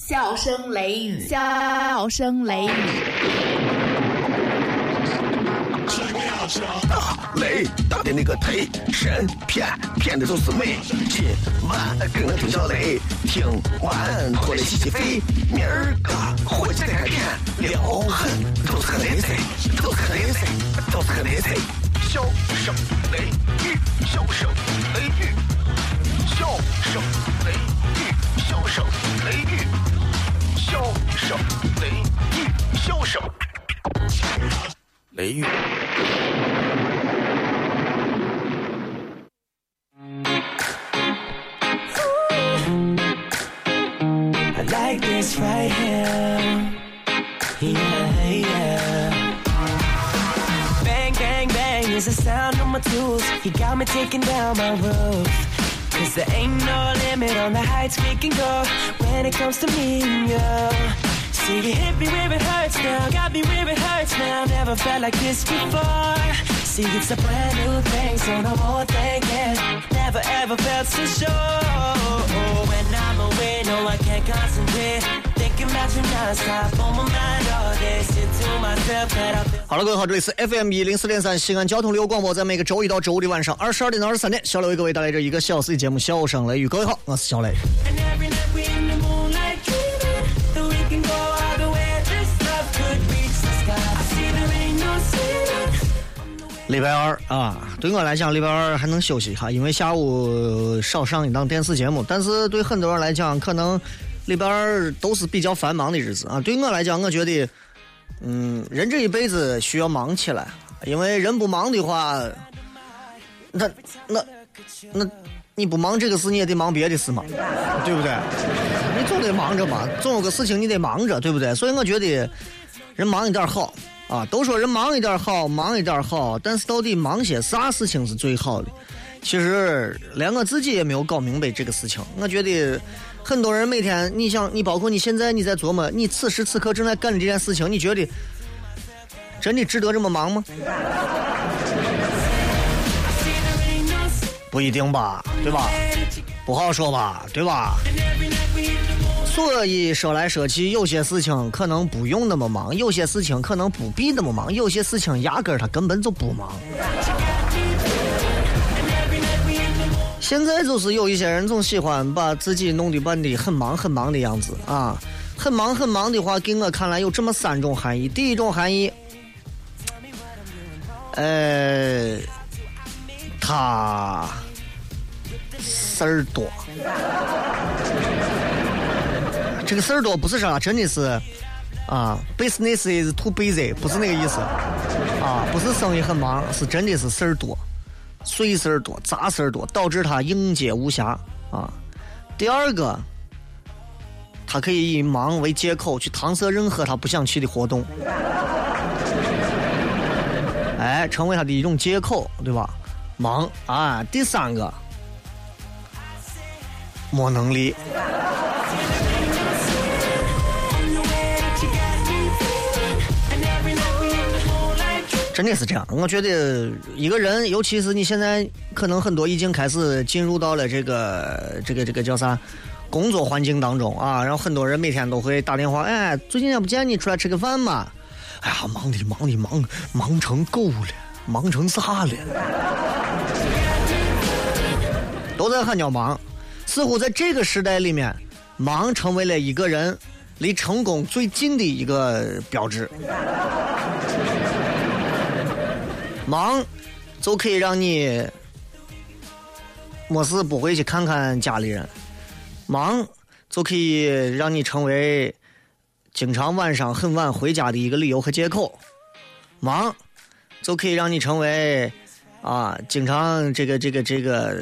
笑声雷雨，笑声雷雨。大雷打的那个忒神骗骗的都是美。今晚跟我听小雷，听完过来洗洗肺。明儿个火气再开店，撩狠都是雷菜，都是雷菜，都是雷菜。笑声雷雨，笑声雷雨，笑声雷雨，笑声雷雨，笑声雷雨，笑声雷雨。I like this right here. Yeah, yeah. Bang, bang, bang is the sound of my tools. You got me taking down my roof. Cause there ain't no limit on the heights we can go when it comes to me and you. See, you hit me where it hurts now, got me where it hurts now. Never felt like this before. See, it's a brand new thing, so no more thinking. Never ever felt so sure. When I'm away, no, I can't concentrate. 好了，各位好，这里是 FM 一零四点三西安交通旅游广播，在每个周一到周五的晚上二十二点到二十三点，小磊为各位带来这一个小时的节目《笑声雷雨》。各位好，我是小雷。礼拜二啊，对我来讲，礼拜二还能休息一下，因为下午少上一档电视节目。但是对很多人来讲，可能礼拜二都是比较繁忙的日子啊。对我来讲，我觉得，嗯，人这一辈子需要忙起来，因为人不忙的话，那那那你不忙这个事，你也得忙别的事嘛，对不对？你总得忙着嘛，总有个事情你得忙着，对不对？所以我觉得人忙一点好啊。都说人忙一点好，忙一点好，但是到底忙些啥事情是最好的？其实连我自己也没有搞明白这个事情。我觉得很多人每天，你想，你包括你现在你在琢磨，你此时此刻正在干的这件事情，你觉得真的值得这么忙吗？不一定吧，对吧？不好说吧，对吧？所以说来说去，有些事情可能不用那么忙，有些事情可能不必那么忙，有些事情压根儿他根本就不忙。现在就是有一些人总喜欢把自己弄得扮的很忙很忙的样子啊，很忙很忙的话，给我看来有这么三种含义。第一种含义，呃，他事儿多。这个事儿多不是啥，真的是啊，business is too busy，不是那个意思啊，不是生意很忙，是真的是事儿多，碎事儿多，杂事儿多，导致他应接无暇啊。第二个，他可以以忙为借口去搪塞任何他不想去的活动，哎，成为他的一种借口，对吧？忙啊。第三个，没能力。真的是这样，我觉得一个人，尤其是你现在可能很多已经开始进入到了这个这个这个叫啥工作环境当中啊，然后很多人每天都会打电话，哎，最近也不见你出来吃个饭嘛？哎呀，忙的忙的忙忙成狗了，忙成啥了？都在喊叫忙，似乎在这个时代里面，忙成为了一个人离成功最近的一个标志。忙，就可以让你没事不回去看看家里人；忙，就可以让你成为经常晚上很晚回家的一个理由和借口；忙，就可以让你成为啊，经常这个这个这个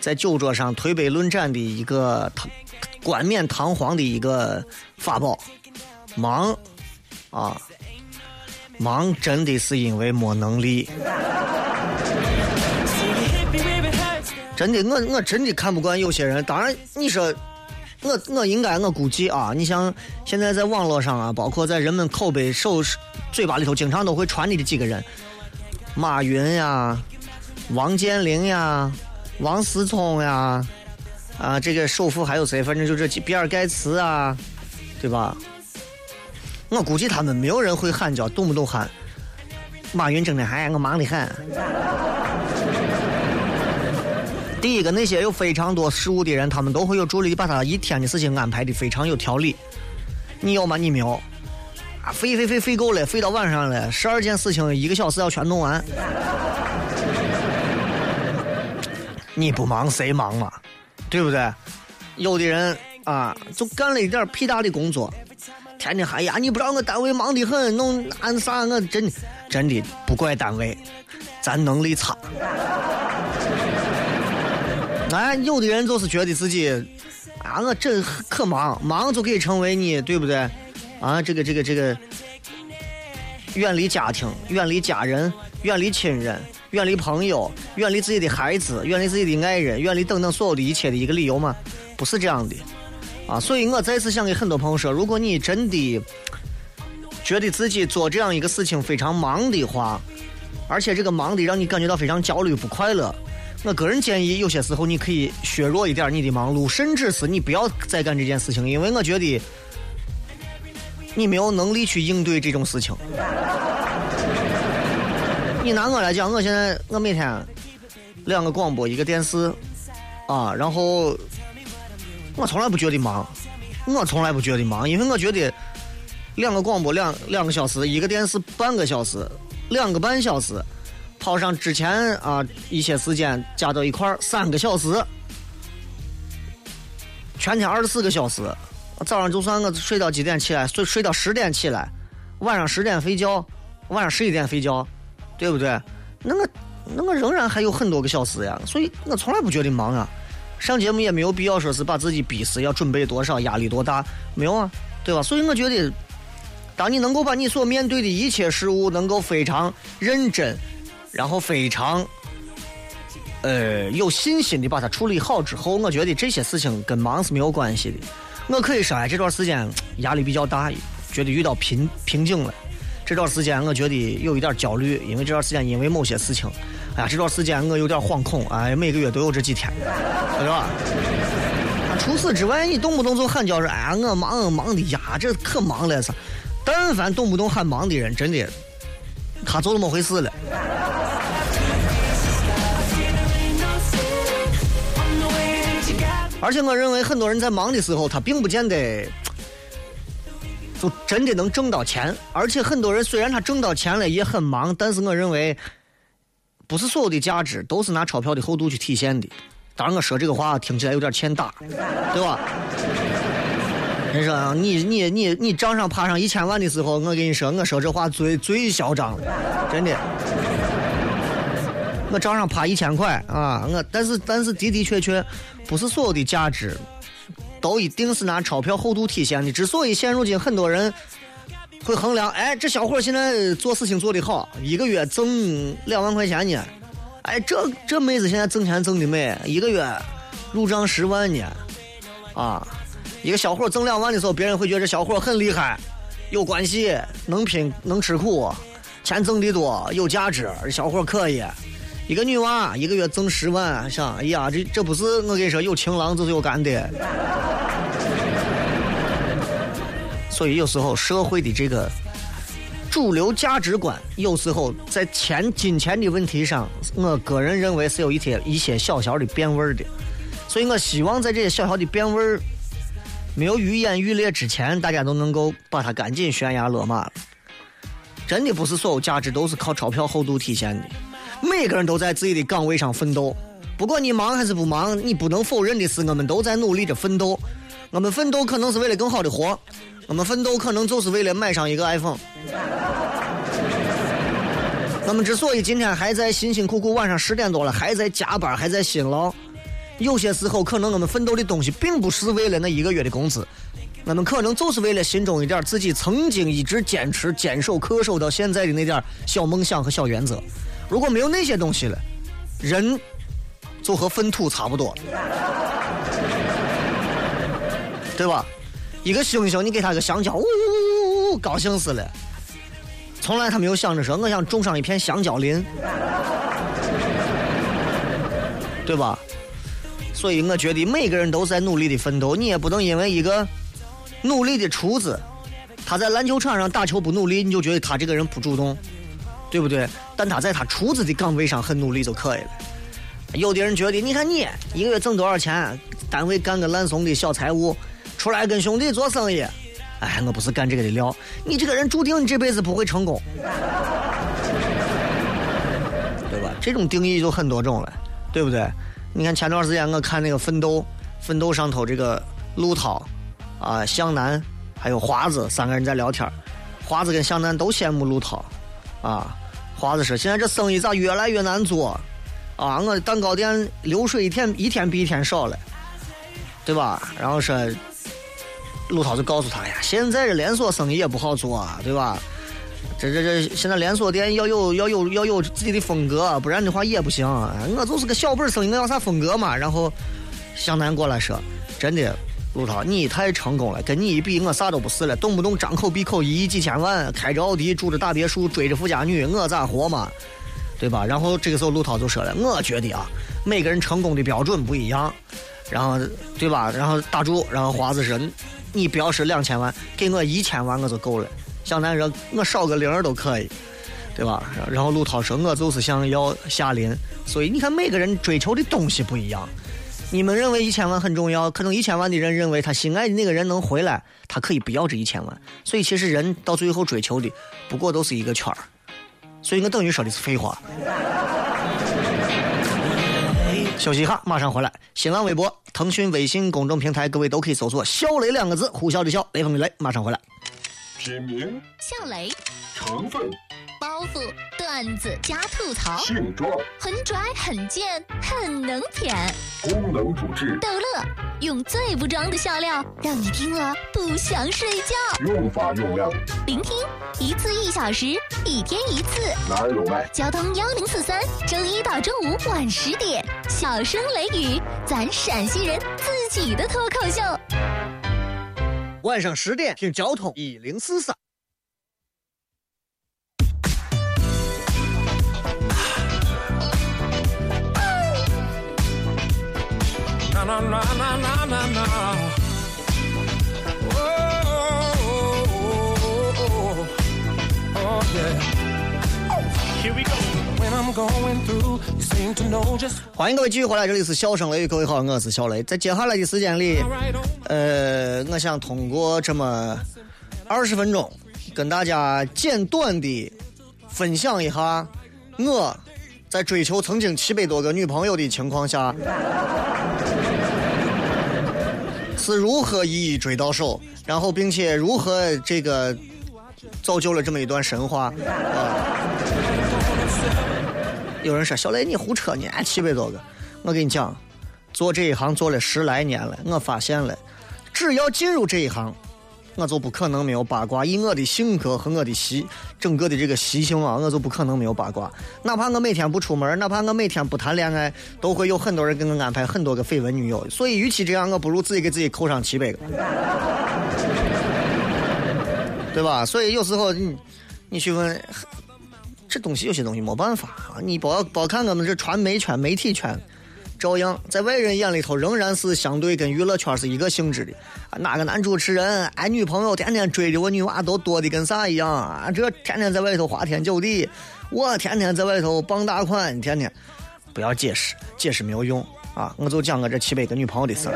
在酒桌上推杯论盏的一个堂冠冕堂皇的一个法宝；忙，啊。忙真的是因为没能力，真的，我我真的看不惯有些人。当然，你说我我应该我估计啊，你像现在在网络上啊，包括在人们口碑手嘴巴里头，经常都会传你的几个人，马云呀、王健林呀、王思聪呀，啊，这个首富还有谁？反正就这几，比尔盖茨啊，对吧？我估计他们没有人会喊叫，动不动喊马云整天喊我忙得很。第一个，那些有非常多事务的人，他们都会有助理把他一天的事情安排的非常有条理。你有吗？你没有。啊，飞飞飞飞够了，飞到晚上了，十二件事情一个小时要全弄完。你不忙谁忙嘛？对不对？有的人啊，就干了一点屁大的工作，天天喊呀，你不知道我单位忙得很，弄俺啥？我真真的不怪单位，咱能力差。哎，有的人就是觉得自己啊，我真可忙，忙就可以成为你，对不对？啊，这个这个这个，远离家庭，远离家人，远离亲人，远离朋友，远离自己的孩子，远离自己的爱人，远离等等所有的一切的一个理由吗？不是这样的，啊，所以我再次想给很多朋友说，如果你真的觉得自己做这样一个事情非常忙的话，而且这个忙的让你感觉到非常焦虑不快乐。我个人建议，有些时候你可以削弱一点你的忙碌，甚至是你不要再干这件事情，因为我觉得你没有能力去应对这种事情。你拿我来讲，我现在我每天两个广播，一个电视，啊，然后我从来不觉得忙，我从来不觉得忙，因为我觉得两个广播两两个小时，一个电视半个小时，两个半小时。跑上之前啊一些时间加到一块儿三个小时，全天二十四个小时。早上就算我睡到几点起来，睡睡到十点起来，晚上十点睡觉，晚上十一点睡觉，对不对？那我那我仍然还有很多个小时呀，所以我从来不觉得忙啊。上节目也没有必要说是把自己逼死，要准备多少，压力多大，没有啊，对吧？所以我觉得，当你能够把你所面对的一切事物能够非常认真。然后非常，呃，有信心的把它处理好之后，我觉得这些事情跟忙是没有关系的。我可以说，这段时间压力比较大，觉得遇到瓶瓶颈了。这段时间我觉得有一点焦虑，因为这段时间因为某些事情，哎呀，这段时间我有点惶恐，哎，每个月都有这几天，对吧？除此之外，你动不动就喊叫说，哎呀，我忙忙的呀，这可忙了是。但凡动不动喊忙的人，真的，他就那么回事了。而且我认为很多人在忙的时候，他并不见得就真的能挣到钱。而且很多人虽然他挣到钱了，也很忙，但是我认为不是所有的价值都是拿钞票的厚度去体现的。当然，我说这个话听起来有点欠打，对吧？人说你你你你账上爬上一千万的时候，我跟你说，我说这话最最嚣张了，真的。我账上趴一千块啊，我但是但是的的确确，不是所有的价值都一定是拿钞票厚度体现的。之所以现如今很多人会衡量，哎，这小伙现在做事情做得好，一个月挣两万块钱呢，哎，这这妹子现在挣钱挣的美，一个月入账十万呢，啊，一个小伙挣两万的时候，别人会觉得这小伙很厉害，有关系，能拼能吃苦，钱挣的多，有价值，这小伙可以。一个女娃一个月挣十万，想，哎呀，这这不是我跟你说有情郎就是有干爹。所以有时候社会的这个主流价值观，有时候在钱金钱的问题上，我个人认为是有一些一些小小的变味儿的。所以我希望在这些小小的变味儿没有愈演愈烈之前，大家都能够把它赶紧悬崖勒马了。真的不是所有价值都是靠钞票厚度体现的。每个人都在自己的岗位上奋斗，不管你忙还是不忙，你不能否认的是，我们都在努力着奋斗。我们奋斗可能是为了更好的活，我们奋斗可能就是为了买上一个 iPhone。我们之所以今天还在辛辛苦苦，晚上十点多了还在加班，还在辛劳，有些时候可能我们奋斗的东西并不是为了那一个月的工资，我们可能就是为了心中一点自己曾经一直坚持、坚守、恪守到现在的那点小梦想和小原则。如果没有那些东西了，人就和粪土差不多，对吧？一个猩猩，你给他个香蕉，呜呜呜，高兴死了。从来他没有想着说，我想种上一片香蕉林，对吧？所以我觉得每个人都在努力的奋斗，你也不能因为一个努力的厨子，他在篮球场上打球不努力，你就觉得他这个人不主动，对不对？但他在他厨子的岗位上很努力就可以了。有的人觉得，你看你一个月挣多少钱，单位干个烂怂的小财务，出来跟兄弟做生意，哎，我不是干这个的料。你这个人注定你这辈子不会成功，对吧？这种定义就很多种了，对不对？你看前段时间我看那个《奋斗》，《奋斗》上头这个陆涛啊、向南还有华子三个人在聊天华子跟向南都羡慕陆涛啊。华子说：“现在这生意咋越来越难做？”啊，我蛋糕店流水一天一天比一天少了，对吧？然后说，陆涛就告诉他呀，现在这连锁生意也不好做，啊对吧？这这这，现在连锁店要有要有要有自己的风格，不然的话也不行。我就是个小本生意，我要啥风格嘛？然后向南过来说，真的，陆涛你太成功了，跟你一比，我啥都不是了，动不动张口闭口一亿几千万，开着奥迪，住着大别墅，追着富家女，我咋活嘛？对吧？然后这个时候陆涛就说了：“我觉得啊，每个人成功的标准不一样，然后对吧？然后打住。然后华子说：你不要说两千万，给我一千万我就够了。向南说：我少个零都可以，对吧？然后陆涛说：我就是想要夏琳。所以你看，每个人追求的东西不一样。你们认为一千万很重要，可能一千万的人认为他心爱的那个人能回来，他可以不要这一千万。所以其实人到最后追求的，不过都是一个圈儿。”所以我等于说的是废话。休息一下，马上回来。新浪微博、腾讯微信公众平台，各位都可以搜索“肖雷”两个字，呼啸的啸，雷锋的雷，马上回来。品名：笑雷，成分：包袱、段子加吐槽，性状：很拽、很贱、很能舔，功能主治：逗乐，用最不装的笑料，让你听了不想睡觉。用法用量：聆听一次一小时，一天一次。哪儿有卖？交通幺零四三，周一到周五晚十点，小声雷雨，咱陕西人自己的脱口秀。晚上十点听交通一零四三。欢迎各位继续回来，这里是笑声雷雨，各位好，我是小雷。在接下来的时间里，呃，我想通过这么二十分钟，跟大家简短的分享一下我在追求曾经七百多个女朋友的情况下，是如何一一追到手，然后并且如何这个造就了这么一段神话啊。有人说小雷你胡扯呢，七百多个，我跟你讲，做这一行做了十来年了，我发现了，只要进入这一行，我就不可能没有八卦。以我的性格和我的习整个的这个习性啊，我就不可能没有八卦。哪怕我每天不出门，哪怕我每天不谈恋爱，都会有很多人给我安排很多个绯闻女友。所以，与其这样，我不如自己给自己扣上七百个，对吧？所以有时候你你去问。这东西有些东西没办法啊！你包包看我们这传媒圈、媒体圈，照样在外人眼里头仍然是相对跟娱乐圈是一个性质的。哪个男主持人哎女朋友天天追的我女娃都多的跟啥一样啊！这天天在外头花天酒地，我天天在外头傍大款，天天不要解释，解释没有用啊！我就讲我这七百个女朋友的事儿。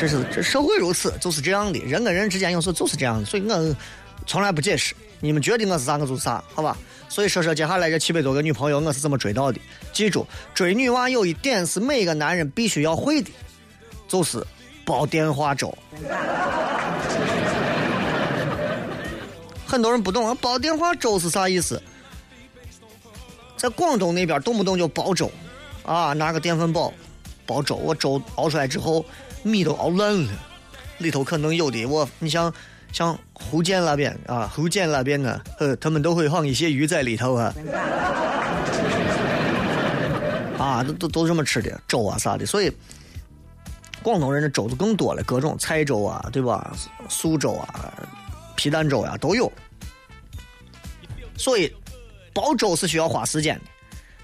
这是这社会如此，就是这样的，人跟人之间有时候就是这样的，所以我从来不解释。你们觉得我是啥，我就啥，好吧？所以说说接下来这七百多个女朋友我是怎么追到的。记住，追女娃有一点是每个男人必须要会的，就是煲电话粥。很多人不懂啊，煲电话粥是啥意思？在广东那边动不动就煲粥，啊，拿个电饭煲煲粥，我粥熬出来之后米都熬烂了，里头可能有的我，你像。像福建那边啊，福建那边呢，呃，他们都会放一些鱼在里头啊，啊，都都都这么吃的粥啊啥的，所以广东人的粥就更多了，各种菜粥啊，对吧？素粥啊，皮蛋粥啊都有。所以煲粥是需要花时间的，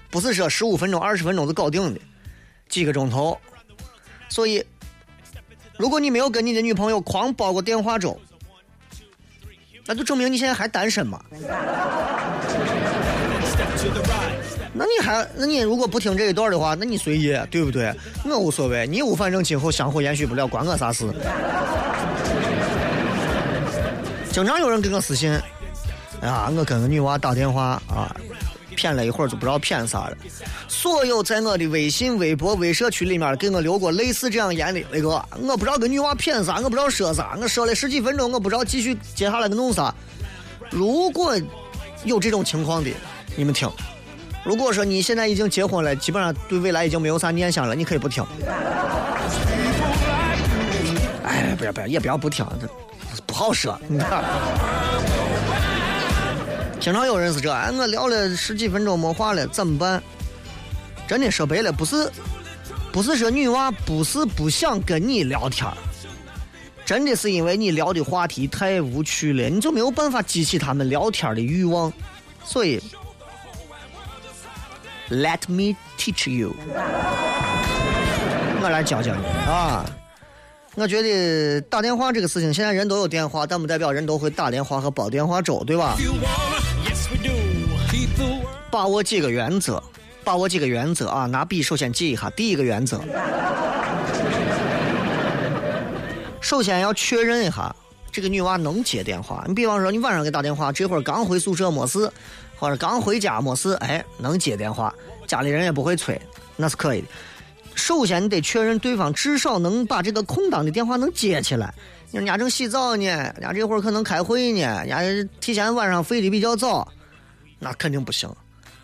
不是说十五分钟、二十分钟就搞定的，几个钟头。所以如果你没有跟你的女朋友狂煲过电话粥，那就证明你现在还单身嘛。那你还，那你如果不听这一段的话，那你随意，对不对？我无所谓，你无反正今后相互延续不了，关我啥事？经常有人给我私信，哎呀，我跟个女娃打电话啊，骗了一会儿就不知道骗啥了。所有在我的微信、微博、微社区里面给我留过类似这样言的那个，我不知道跟女娃骗啥，我不知道说啥，我说了十几分钟，我不知道继续接下来的弄啥。如果有这种情况的，你们听。如果说你现在已经结婚了，基本上对未来已经没有啥念想了，你可以不听。哎，不要不要，也不要不听，这不好说。你看，经常有人是这，哎，我聊了十几分钟没话了，怎么办？真的说白了，不是不是说女娃不是不想跟你聊天真的是因为你聊的话题太无趣了，你就没有办法激起他们聊天的欲望，所以。Let me teach you，我来教教你啊！我觉得打电话这个事情，现在人都有电话，但不代表人都会打电话和煲电话粥，对吧？把握几个原则，把握几个原则啊！拿笔首先记一下，第一个原则，首先要确认一下这个女娃能接电话。你比方说，你晚上给打电话，这会儿刚回宿舍没事。或者刚回家没事，哎，能接电话，家里人也不会催，那是可以的。首先你得确认对方至少能把这个空档的电话能接起来。人家正洗澡呢，人家这会儿可能开会呢，人家提前晚上睡的比较早，那肯定不行，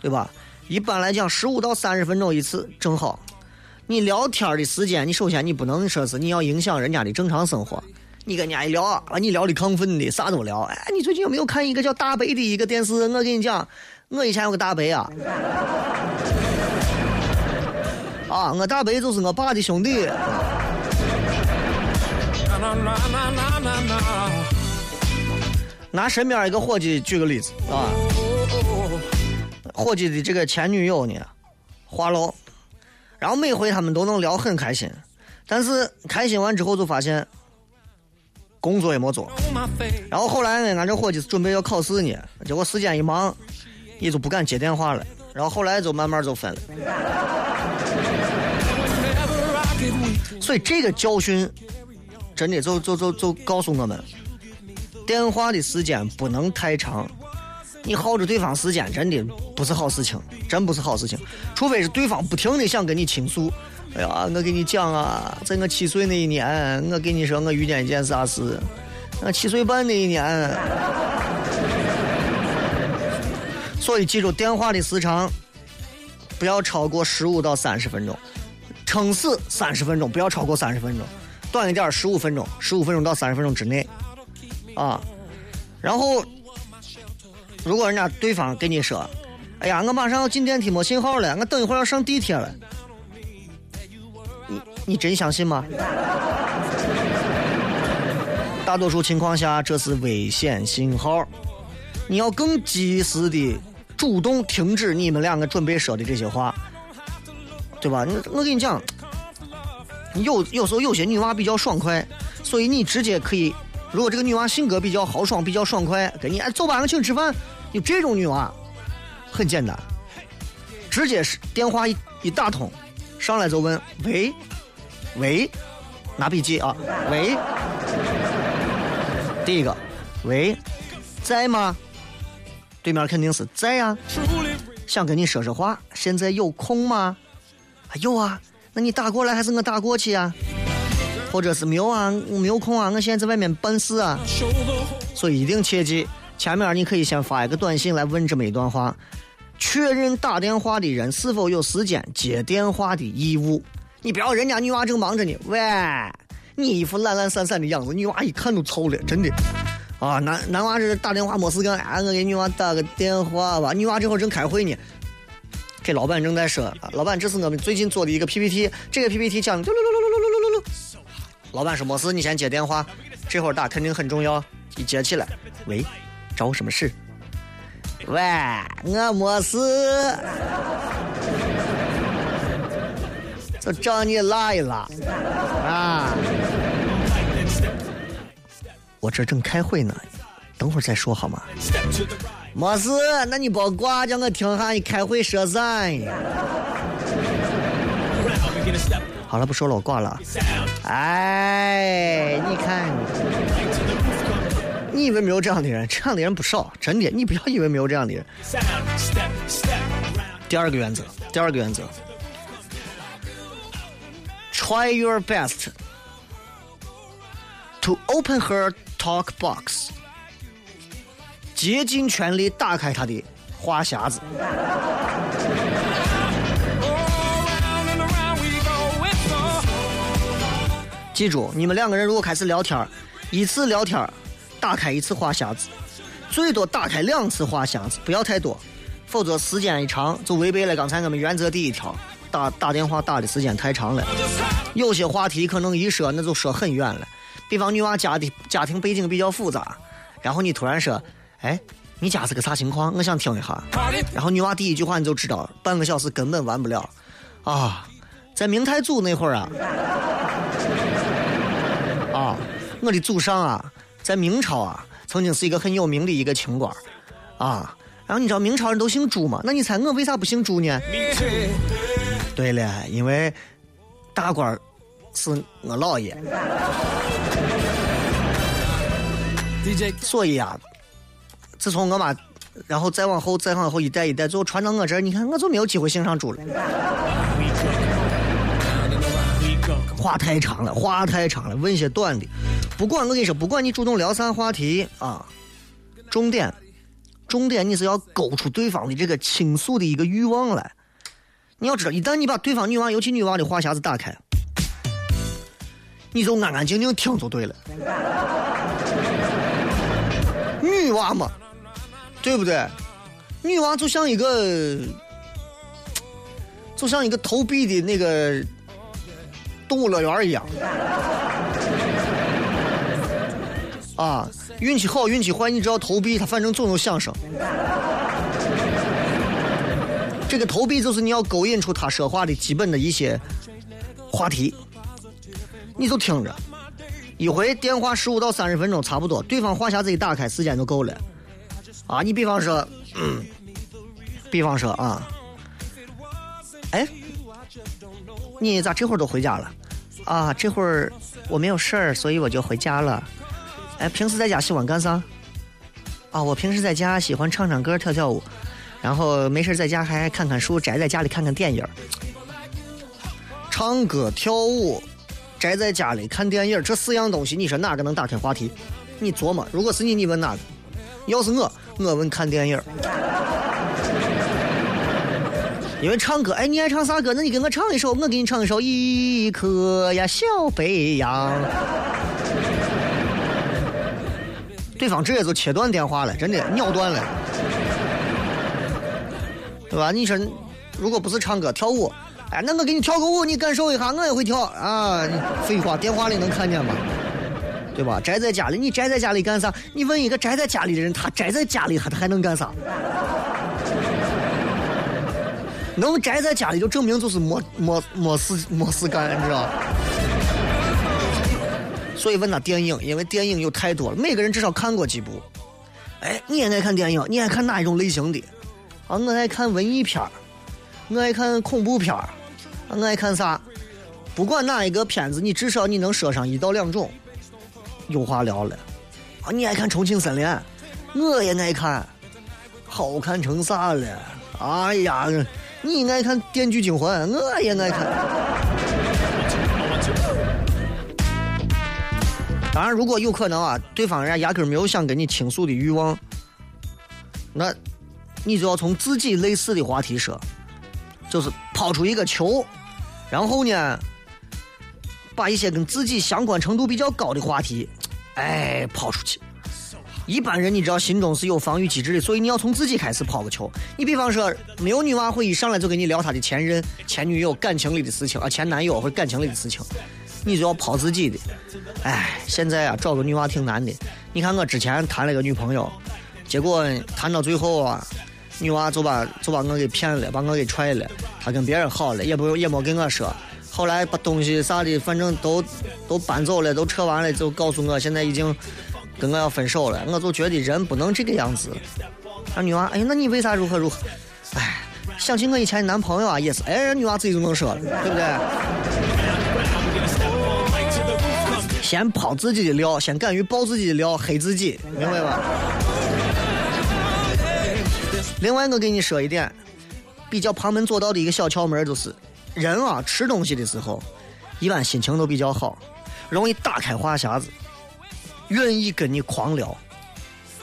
对吧？一般来讲，十五到三十分钟一次正好。你聊天的时间，你首先你不能说是你要影响人家的正常生活。你跟人家一聊，啊你聊的亢奋的，啥都聊。哎，你最近有没有看一个叫大白的一个电视？我跟你讲，我以前有个大白啊，啊，我大白就是我爸的兄弟。拿身边一个伙计举个例子啊，伙计的这个前女友呢，话痨，然后每回他们都能聊很开心，但是开心完之后就发现。工作也没做，然后后来呢，俺这伙计准备要考试呢，结果时间一忙，也就不敢接电话了。然后后来就慢慢就分了。所以这个教训，真的就就就就告诉我们，电话的时间不能太长。你耗着对方时间，真的不是好事情，真不是好事情。除非是对方不停的想跟你倾诉。哎呀，我给你讲啊，在我七岁那一年，我跟你说我遇见一件啥事。我七岁半那一年，所以记住电话的时长不要超过十五到三十分钟，撑死三十分钟，不要超过三十分钟，短一点十五分钟，十五分钟到三十分钟之内啊。然后，如果人家对方跟你说：“哎呀，我马上要进电梯没信号了，我等一会儿要上地铁了。”你你真相信吗？大多数情况下，这是危险信号。你要更及时的主动停止你们两个准备说的这些话，对吧？我我跟你讲，有有时候有些女娃比较爽快，所以你直接可以，如果这个女娃性格比较豪爽、比较爽快，跟你哎走吧，我请你吃饭。有这种女娃，很简单，直接是电话一一打通，上来就问喂。喂，拿笔记啊！喂，第一个，喂，在吗？对面肯定是在呀，想跟你说说话，现在有空吗？有啊，那你打过来还是我打过去啊？或者是没有啊，没有空啊，我现在在外面办事啊。所以一定切记，前面你可以先发一个短信来问这么一段话，确认打电话的人是否有时间接电话的义务。你不要，人家女娃正忙着呢。喂，你一副懒懒散散的样子，女娃一看都臭了，真的。啊，男男娃这打电话没事干，哎，我给女娃打个电话吧。女娃这会正开会呢，给老板正在说，老板，这是我们最近做的一个 PPT，这个 PPT 讲，老板说没事，你先接电话，这会打肯定很重要。一接起来，喂，找我什么事？喂，我没事。就找你拉一拉，啊！我这正开会呢，等会儿再说好吗？没事，那你别挂，叫我听下你开会说啥。好了，不说了，我挂了。哎，你看，你以为没有这样的人？这样的人不少，真的，你不要以为没有这样的人。第二个原则，第二个原则，try your best to open her talk box，竭尽全力打开她的话匣子。记住，你们两个人如果开始聊天，一次聊天打开一次话匣子，最多打开两次话匣子，不要太多，否则时间一长就违背了刚才我们原则第一条，打打电话打的时间太长了。有些话题可能一说那就说很远了，比方女娃家的家庭背景比较复杂，然后你突然说，哎，你家是个啥情况？我想听一下。然后女娃第一句话你就知道，半个小时根本完不了。啊，在明太祖那会儿啊，啊，我的祖上啊，在明朝啊，曾经是一个很有名的一个清官儿啊。然后你知道明朝人都姓朱吗？那你猜我为啥不姓朱呢？对了，因为大官儿是我姥爷，DJ 所以啊，自从我妈，然后再往后，再往后一代一代，最后传到我这儿，你看我就没有机会姓上朱了。话太长了，话太长了，问些短的。不管我跟你说，不管你主动聊啥话题啊，重点，重点你是要勾出对方的这个倾诉的一个欲望来。你要知道，一旦你把对方女娃，尤其女娃的话匣子打开，你就安安静静听就对了。女娃嘛，对不对？女娃就像一个，就像一个投币的那个动物乐园一样。啊，运气好，运气坏，你只要投币，它反正总有响声。这个投币就是你要勾引出他说话的基本的一些话题，你就听着，一回电话十五到三十分钟差不多，对方话匣子一打开，时间就够了。啊，你比方说，嗯，比方说啊，哎，你咋这会儿都回家了？啊，这会儿我没有事儿，所以我就回家了。哎，平时在家喜欢干啥？啊，我平时在家喜欢唱唱歌、跳跳舞，然后没事在家还看看书，宅在家里看看电影。唱歌、跳舞，宅在家里看电影，这四样东西，你说哪个能打开话题？你琢磨，如果是你，你问哪个？要是我，我问看电影。因为唱歌，哎，你爱唱啥歌？那你给我唱一首，我给你唱一首《一颗呀小白杨》。对方直接就切断电话了，真的秒断了，对吧？你说，如果不是唱歌跳舞，哎，那我给你跳个舞，你感受一下，我也会跳啊。废话，电话里能看见吗？对吧？宅在家里，你宅在家里干啥？你问一个宅在家里的人，他宅在家里，他还能干啥？能宅在家里，就证明就是没没没事没事干，你知道？所以问他电影，因为电影有太多了，每个人至少看过几部。哎，你也爱看电影？你爱看哪一种类型的？啊，我爱看文艺片儿，我爱看恐怖片儿，我爱看啥？不管哪一个片子，你至少你能说上一到两种，有话聊了。啊，你爱看《重庆森林》，我也爱看，好看成啥了？哎呀，你爱看《电锯惊魂》，我也爱看。当然，如果有可能啊，对方人家压根没有想跟你倾诉的欲望，那你就要从自己类似的话题说，就是抛出一个球，然后呢，把一些跟自己相关程度比较高的话题，哎，抛出去。一般人你知道心中是有防御机制的，所以你要从自己开始抛个球。你比方说，没有女娃会一上来就跟你聊她的前任、前女友感情里的事情啊，前男友或感情里的事情，你就要抛自己的。哎，现在啊，找个女娃挺难的。你看我之前谈了个女朋友，结果谈到最后啊，女娃就把就把我给骗了，把我给踹了。她跟别人好了，也不也没跟我说。后来把东西啥的，反正都都搬走了，都撤完了，就告诉我现在已经跟我要分手了，我就觉得人不能这个样子。啊，女娃，哎，那你为啥如何如何？哎，想起我以前的男朋友啊，也是，哎，女娃自己就能说了，对不对？先抛自己的料，先敢于爆自己的料，黑自己，明白吧？另外，我给你说一点，比较旁门左道的一个小窍门，就是人啊，吃东西的时候，一般心情都比较好，容易打开话匣子，愿意跟你狂聊。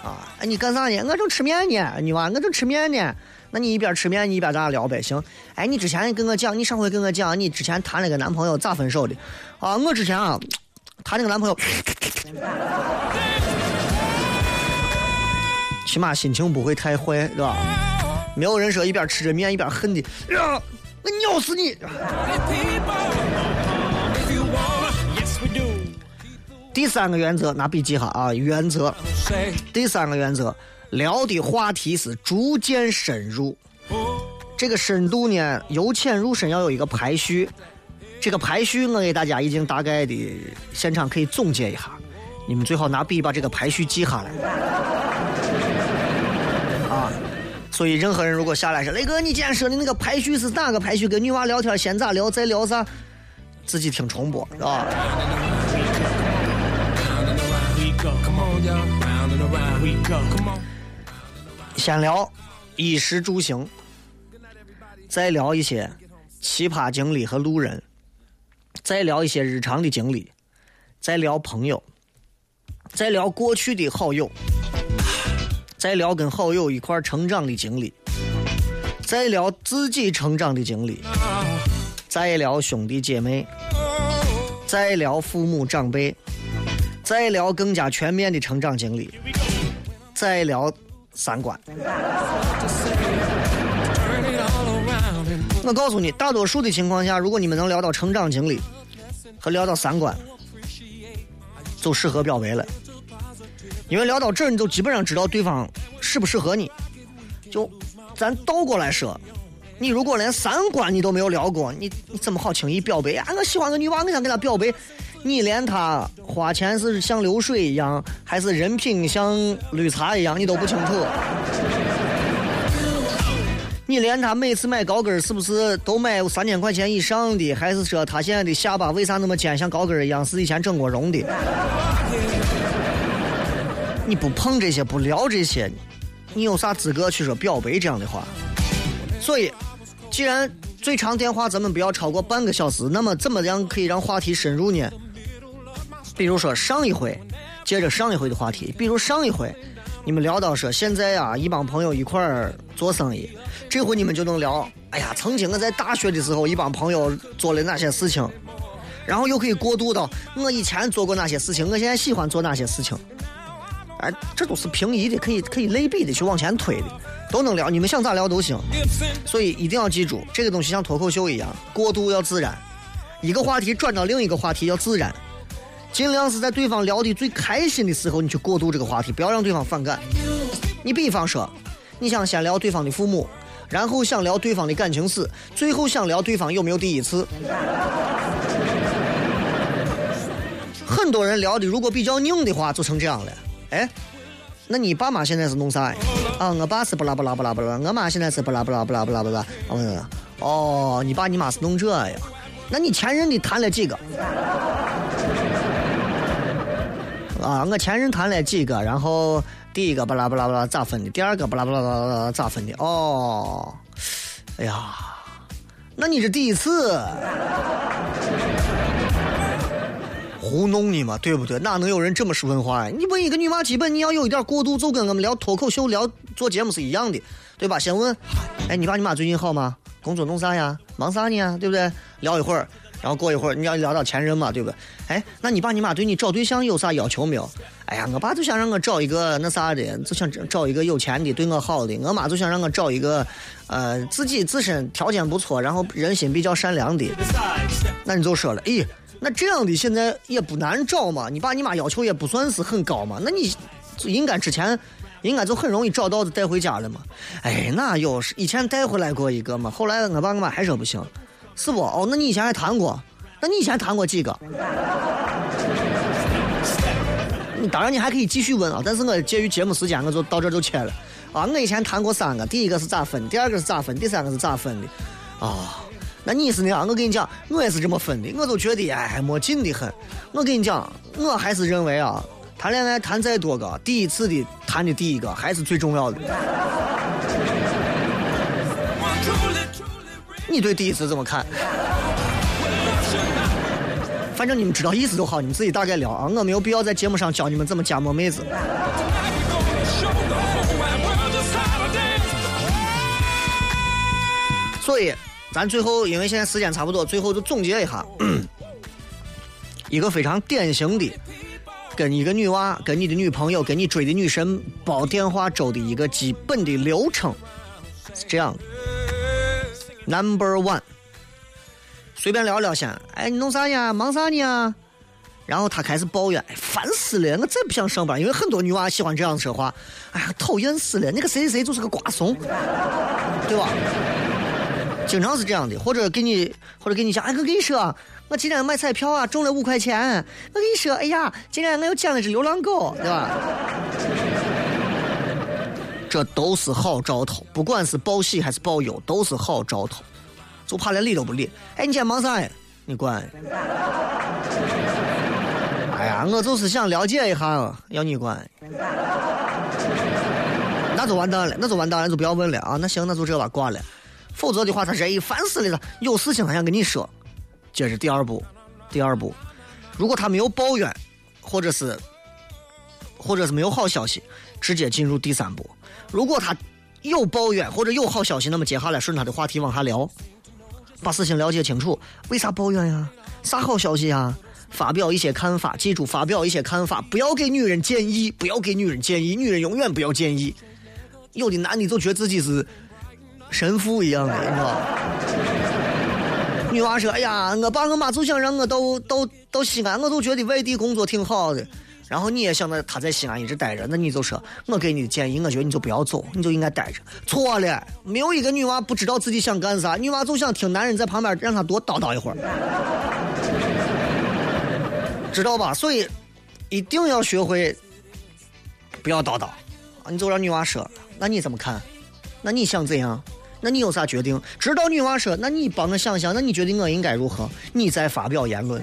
啊，你干啥呢？我正吃面呢，你娃，我正吃面呢。那你一边吃面，你一边咱俩聊呗，行？哎，你之前跟我讲，你上回跟我讲，你之前谈了个男朋友咋分手的？啊，我之前啊，谈那个男朋友，起码心情不会太坏，对吧？没有人说一边吃着面一边恨的，呀，我咬死你！第三个原则，拿笔记哈啊，原则。第三个原则，聊的话题是逐渐深入。这个深度呢，由浅入深要有一个排序。这个排序我给大家已经大概的现场可以总结一下，你们最好拿笔把这个排序记下来。啊，所以任何人如果下来说雷哥，你今天说的那个排序是哪个排序？跟女娃聊天先咋聊，再聊啥？自己听重播，是吧？先聊衣食住行，再聊一些奇葩经历和路人，再聊一些日常的经历，再聊朋友，再聊过去的好友，再聊跟好友一块成长的经历，再聊自己成长的经历，再聊兄弟姐妹，再聊父母长辈。再聊更加全面的成长经历，再聊三观。我告诉你，大多数的情况下，如果你们能聊到成长经历和聊到三观，就适合表白了。因为聊到这，你就基本上知道对方适不适合你。就咱倒过来说，你如果连三观你都没有聊过，你你怎么好轻易表白啊？我喜欢个女娃，我想跟她表白。你连他花钱是像流水一样，还是人品像绿茶一样，你都不清楚。你连他每次买高跟是不是都买三千块钱以上的，还是说他现在的下巴为啥那么尖，像高跟一样，是以前整过容的？你不碰这些，不聊这些，你有啥资格去说表白这样的话？所以，既然最长电话咱们不要超过半个小时，那么怎么样可以让话题深入呢？比如说上一回，接着上一回的话题，比如上一回你们聊到说现在啊一帮朋友一块儿做生意，这回你们就能聊，哎呀，曾经我在大学的时候一帮朋友做了哪些事情，然后又可以过渡到我以前做过哪些事情，我现在喜欢做哪些事情，哎，这都是平移的，可以可以类比的去往前推的，都能聊，你们想咋聊都行，所以一定要记住，这个东西像脱口秀一样，过渡要自然，一个话题转到另一个话题要自然。尽量是在对方聊的最开心的时候，你去过渡这个话题，不要让对方反感。你比方说，你想先聊对方的父母，然后想聊对方的感情史，最后想聊对方有没有第一次。很多人聊的如果比较硬的话，就成这样了。哎，那你爸妈现在是弄啥呀？啊，我爸是不拉不拉不拉不拉，我妈现在是不拉不拉不拉不拉不拉。哦，你爸你妈是弄这呀？那你前任的谈了几个？啊，我前任谈了几个，然后第一个巴拉巴拉巴拉咋分的？第二个巴拉巴拉巴拉巴拉咋分的？哦，哎呀，那你是第一次糊弄你嘛，对不对？哪能有人这么说问话呀？你问一个女娃，基本你要有一点过渡，就跟我们聊脱口秀、聊做节目是一样的，对吧？先问，哎，你爸你妈最近好吗？工作弄啥呀？忙啥呢？对不对？聊一会儿。然后过一会儿你要聊到前任嘛，对不对？哎，那你爸你妈对你找对象有啥要求没有？哎呀，我爸就想让我找一个那啥的，就想找一个有钱的，对我好的。我妈就想让我找一个，呃，自己自身条件不错，然后人心比较善良的。那你就说了，咦，那这样的现在也不难找嘛。你爸你妈要求也不算是很高嘛，那你应该之前应该就很容易找到的带回家了嘛。哎，那有是以前带回来过一个嘛，后来我爸我妈还说不行。是不？哦，那你以前还谈过？那你以前谈过几个？当然你还可以继续问啊，但是我介于节目时间，我就到这就切了。啊，我以前谈过三个，第一个是咋分，第二个是咋分，第三个是咋分的。啊，那你是那样？我跟你讲，我也是这么分的。我都觉得哎，没劲的很。我跟你讲，我还是认为啊，谈恋爱谈再多个，第一次的谈的第一个还是最重要的。你对第一次怎么看？反正你们知道意思就好，你们自己大概聊啊。我没有必要在节目上教你们怎么加摸妹子。所以，咱最后因为现在时间差不多，最后就总结一下，一个非常典型的跟一个女娃、跟你的女朋友、跟你追的女神煲电话粥的一个基本的流程是这样的：Number one，随便聊聊先，哎，你弄啥呢？忙啥呢？然后他开始抱怨，哎，烦死了！我再不想上班，因为很多女娃喜欢这样说话。哎呀，讨厌死了！那个谁谁谁就是个瓜怂，对吧？经常是这样的，或者给你，或者给你讲，哎，我跟你说，我今天买彩票啊，中了五块钱。我跟你说，哎呀，今天我又捡了只流浪狗，对吧？这都是好兆头，不管是报喜还是报忧，都是好兆头。就怕连理都不理。哎，你今天忙啥呀？你管？哎呀，我就是想了解一下，要你管？那就完蛋了，那就完蛋了，就不要问了啊！那行，那就这吧，挂了。否则的话，他人烦死了。有事情他想跟你说。接着第二步，第二步，如果他没有抱怨，或者是，或者是没有好消息，直接进入第三步。如果他有抱怨或者有好消息，那么接下来顺他的话题往下聊，把事情了解清楚。为啥抱怨呀？啥好消息呀？发表一些看法，记住发表一些看法，不要给女人建议，不要给女人建议，女人永远不要建议。有的男的就觉得自己是。神父一样的，你知道？女娃说：“哎呀，我爸我妈就想让我到到到西安，我都觉得外地工作挺好的。然后你也想着他在西安一直待着，那你就说，我给你的建议，我觉得你就不要走，你就应该待着。错了，没有一个女娃不知道自己想干啥，女娃就想听男人在旁边让她多叨叨一会儿，知道吧？所以一定要学会不要叨叨，你就让女娃说，那你怎么看？那你想怎样？”那你有啥决定？知道女娃说，那你帮我想想，那你觉得我应该如何？你再发表言论。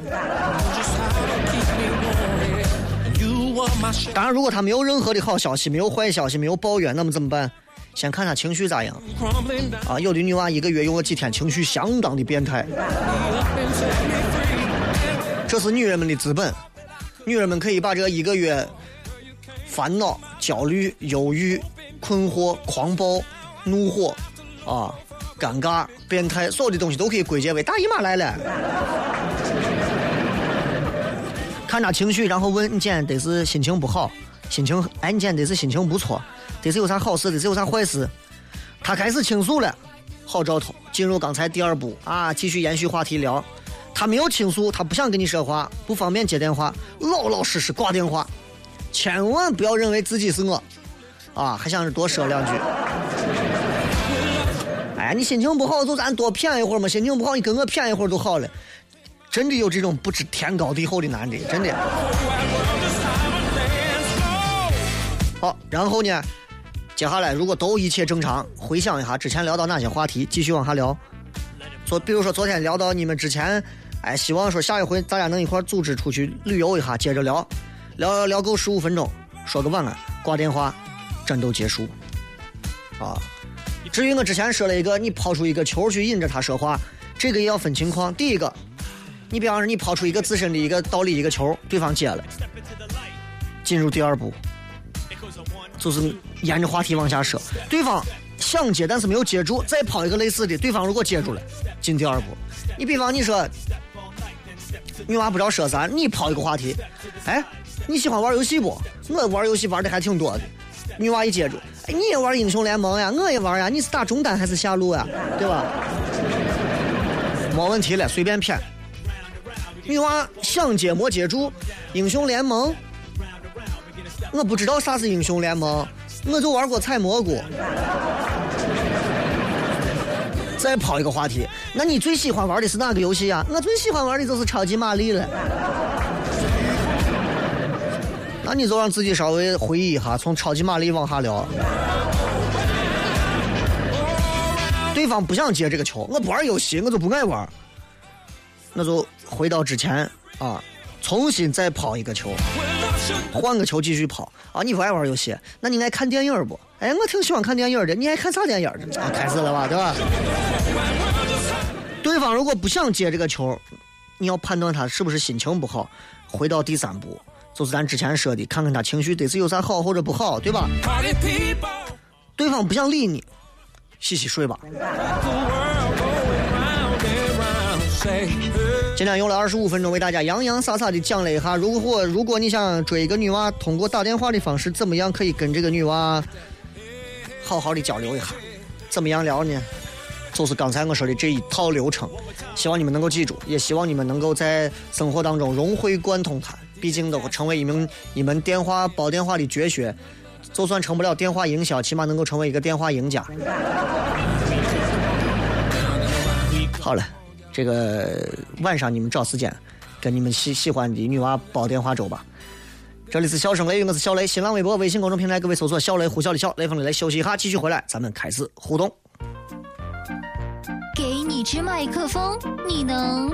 当然，如果他没有任何的好消息，没有坏消息，没有抱怨，那么怎么办？先看他情绪咋样。啊，有的女娃一个月有个几天情绪相当的变态。这是女人们的资本。女人们可以把这一个月烦恼、焦虑、忧郁、困惑、狂暴、怒火。啊，尴尬、变态，所有的东西都可以归结为大姨妈来了。看他情绪，然后问你今天得是心情不好，心情哎，你今天得是心情不错，得是有啥好事，得是有啥坏事。他开始倾诉了，好兆头。进入刚才第二步啊，继续延续话题聊。他没有倾诉，他不想跟你说话，不方便接电话，老老实实挂电话。千万不要认为自己是我，啊，还想着多说两句。哎，你心情不好就咱多谝一会儿嘛，心情不好你跟我谝一会儿就好了。真的有这种不知天高地厚的男的，真的。好，然后呢，接下来如果都一切正常，回想一下之前聊到哪些话题，继续往下聊。昨比如说昨天聊到你们之前，哎，希望说下一回大家能一块组织出去旅游一下，接着聊，聊聊够十五分钟，说个晚安，挂电话，战斗结束。啊。至于我之前说了一个，你抛出一个球去引着他说话，这个也要分情况。第一个，你比方说你抛出一个自身的一个道理一个球，对方接了，进入第二步，就是沿着话题往下说。对方想接但是没有接住，再抛一个类似的，对方如果接住了，进第二步。你比方你说，女娃不知道说啥，你抛一个话题，哎，你喜欢玩游戏不？我玩游戏玩的还挺多的。女娃一接住。哎你也玩英雄联盟呀，我也玩呀。你是打中单还是下路呀？对吧？没问题了，随便骗。女娃想接没接住，英雄联盟，我不知道啥是英雄联盟，我就玩过采蘑菇。再抛一个话题，那你最喜欢玩的是哪个游戏呀？我最喜欢玩的就是超级玛丽了。那你就让自己稍微回忆一下，从超级玛丽往下聊。对方不想接这个球，我不玩游戏，我就不爱玩，那就回到之前啊，重新再抛一个球，换个球继续抛啊！你不爱玩游戏，那你爱看电影不？哎，我挺喜欢看电影的，你爱看啥电影？啊，开始了吧，对吧？对方如果不想接这个球，你要判断他是不是心情不好。回到第三步，就是咱之前说的，看看他情绪这次有啥好或者不好，对吧？对方不想理你，洗洗睡吧。今天用了二十五分钟为大家洋洋洒洒的讲了一下，如果如果你想追一个女娃，通过打电话的方式，怎么样可以跟这个女娃好好的交流一下？怎么样聊呢？就是刚才我说的这一套流程，希望你们能够记住，也希望你们能够在生活当中融会贯通它。毕竟都会成为一名一门电话煲电话的绝学，就算成不了电话营销，起码能够成为一个电话赢家。好了，这个晚上你们找时间跟你们喜喜欢的女娃煲电话粥吧。这里是笑声雷雨，我是小雷。新浪微博、微信公众平台，各位搜索“小雷呼啸的小雷锋”的雷休息一下，继续回来，咱们开始互动。给你支麦克风，你能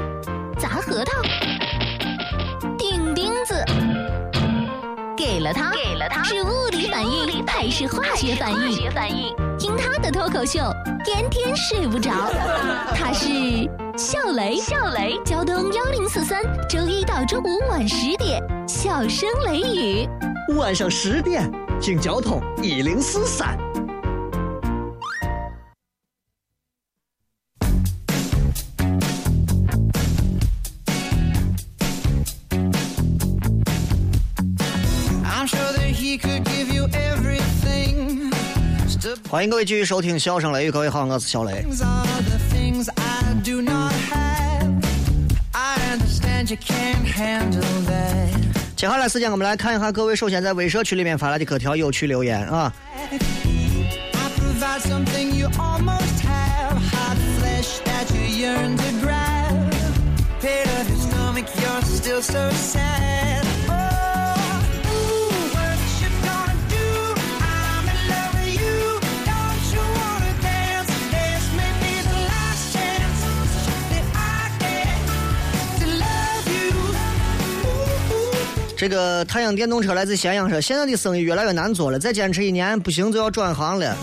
砸核桃、钉钉子？给了他，给了他，是物理反应还是化学反应？反应。听他的脱口秀，天天睡不着。他是笑雷，笑雷。交通幺零四三，周一到周五晚十点，笑声雷雨。晚上十点，听交通一零四三。I'm sure that he could give you everything. 欢迎各位继续收听《笑声雷雨》，各位好，我是小雷。Do not have. I understand you can't handle that. 接下来时间，我们来看一下各位首先在微社区里面发来的各条有趣留言啊。Of your stomach, you're still so sad. 这个太阳电动车来自咸阳说，现在的生意越来越难做了，再坚持一年不行就要转行了，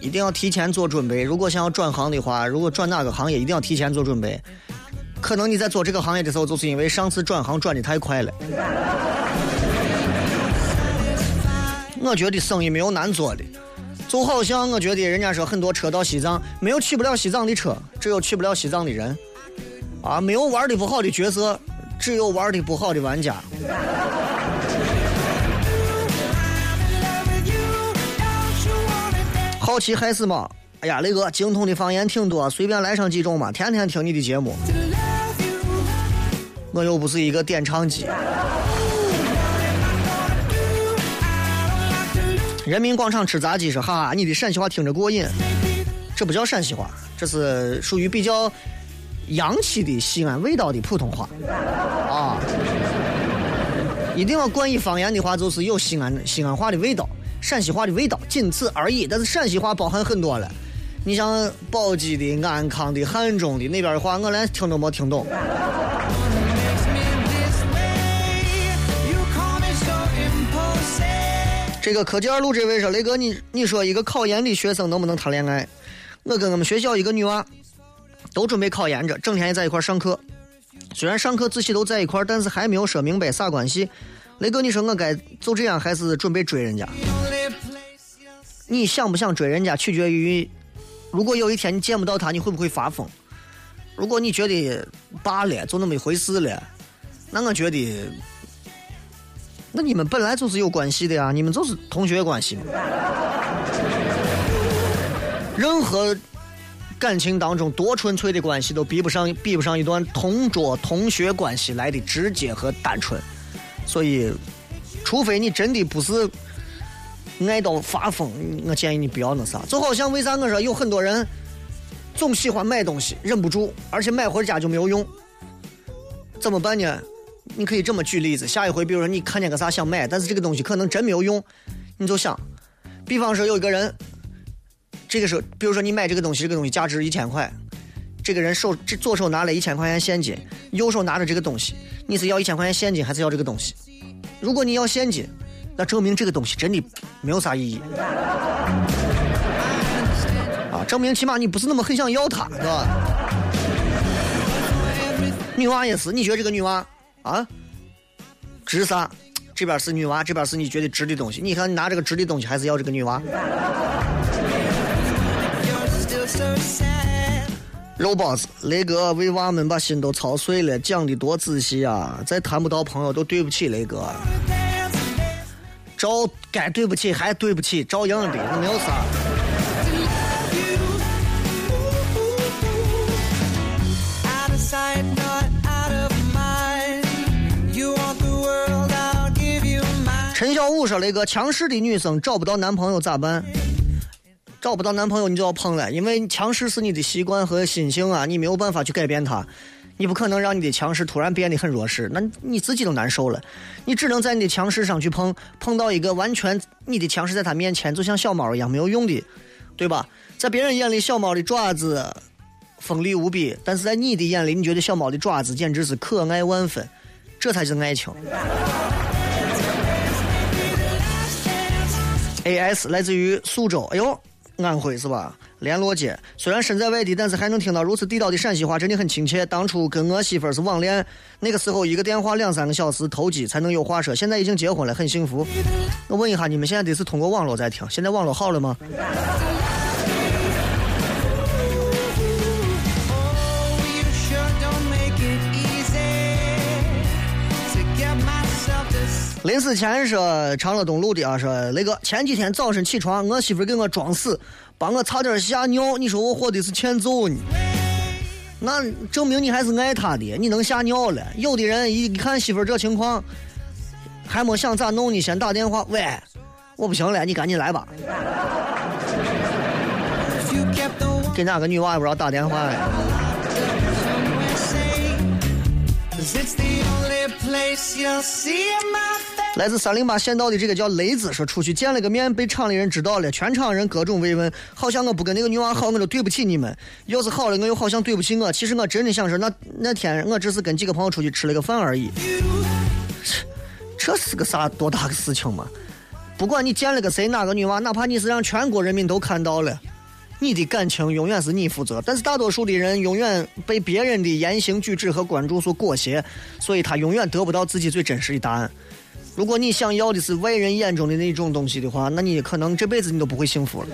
一定要提前做准备。如果想要转行的话，如果转哪个行业，一定要提前做准备。可能你在做这个行业的时候，就是因为上次转行转的太快了。我觉得生意没有难做的，就好像我觉得人家说很多车到西藏，没有去不了西藏的车，只有去不了西藏的人。啊，没有玩的不好的角色，只有玩的不好的玩家。好奇害死猫。哎呀，雷哥，精通的方言挺多，随便来上几种嘛，天天听你的节目。我又不是一个点唱机。人民广场吃炸鸡是：“哈哈，你的陕西话听着过瘾。”这不叫陕西话，这是属于比较洋气的西安味道的普通话啊。一定要冠以方言的话，就是有西安西安话的味道，陕西话的味道，仅此而已。但是陕西话包含很多了，你像宝鸡的、安康的、汉中的那边的话，我连听都没听懂。这个科技二路这位说：“雷哥，你你说一个考研的学生能不能谈恋爱？我跟我们学校一个女娃都准备考研着，整天也在一块上课。虽然上课自习都在一块，但是还没有说明白啥关系。雷哥，你说我该就这样，还是准备追人家？你想不想追人家，取决于如果有一天你见不到他，你会不会发疯？如果你觉得罢了，就那么一回事了，那我觉得，那你们本来就是有关系的呀，你们就是同学关系嘛。任何感情当中多纯粹的关系都比不上比不上一段同桌同学关系来的直接和单纯，所以，除非你真的不是。爱到发疯，我建议你不要那啥。就好像为啥我说有很多人总喜欢买东西，忍不住，而且买回家就没有用，怎么办呢？你可以这么举例子。下一回，比如说你看见个啥想买，但是这个东西可能真没有用，你就想，比方说有一个人，这个时候，比如说你买这个东西，这个东西价值一千块，这个人手这左手拿了一千块钱现金，右手拿着这个东西，你是要一千块钱现金还是要这个东西？如果你要现金，那证明这个东西真的没有啥意义。啊，证明起码你不是那么很想要它，是吧？女娃也是，你觉得这个女娃啊，值啥？这边是女娃，这边是你觉得值的东西。你看你拿这个值的东西，还是要这个女娃？肉包子，雷哥为娃们把心都操碎了，讲的多仔细啊！再谈不到朋友都对不起雷哥。照该对不起还对不起，照样的，那没有啥。陈小武说：“雷哥，强势的女生找不到男朋友咋办？找不到男朋友你就要碰了，因为强势是你的习惯和心性啊，你没有办法去改变它。你不可能让你的强势突然变得很弱势，那你自己都难受了。你只能在你的强势上去碰，碰到一个完全你的强势在他面前就像小猫一样没有用的，对吧？在别人眼里，小猫的爪子锋利无比，但是在你的眼里，你觉得小猫的爪子简直是可爱万分，这才是爱情。” A.S. 来自于苏州，哎呦，安徽是吧？联络街。虽然身在外地，但是还能听到如此地道的陕西话，真的很亲切。当初跟我媳妇儿是网恋，那个时候一个电话两三个小时投机才能有话说，现在已经结婚了，很幸福。我问一下，你们现在得是通过网络在听？现在网络好了吗？临死前说长乐东路的啊，说雷哥，前几天早晨起床，我媳妇给我装死，把我差点吓尿，你说我活的是欠揍呢？那证明你还是爱她的，你能吓尿了。有的人一看媳妇这情况，还没想咋弄呢，先打电话，喂，我不行了，你赶紧来吧。If you kept the one 给哪个女娃也不知道打电话呀？来自三零八县道的这个叫雷子说，出去见了个面，被厂里人知道了，全场人各种慰问，好像我不跟那个女娃好，我就对不起你们；要是好了，我又好像对不起我。其实我真的想说，那那天我只是跟几个朋友出去吃了个饭而已。这是个啥多大个事情嘛？不管你见了个谁，哪个女娃，哪怕你是让全国人民都看到了，你的感情永远是你负责。但是大多数的人永远被别人的言行举止和关注所裹挟，所以他永远得不到自己最真实的答案。如果你想要的是外人眼中的那种东西的话，那你可能这辈子你都不会幸福了。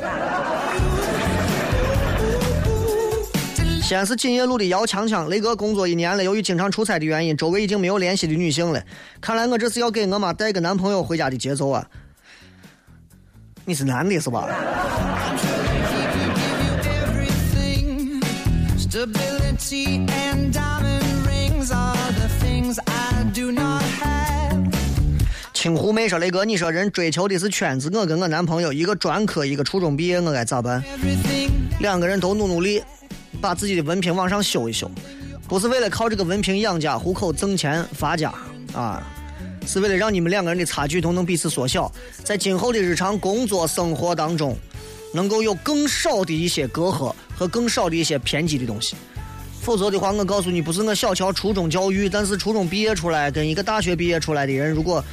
西安市锦业路的姚强强，雷哥工作一年了，由于经常出差的原因，周围已经没有联系的女性了。看来我这是要给我妈带个男朋友回家的节奏啊！你是男的是吧？青湖妹说：“雷哥，你说人追求的是圈子，我跟我男朋友一个专科，一个初中毕业，我该咋办？两个人都努努力，把自己的文凭往上修一修，不是为了靠这个文凭养家糊口、挣钱发家啊，是为了让你们两个人的差距都能彼此缩小，在今后的日常工作生活当中，能够有更少的一些隔阂和更少的一些偏激的东西。否则的话，我告诉你，不是我小瞧初中教育，但是初中毕业出来跟一个大学毕业出来的人，如果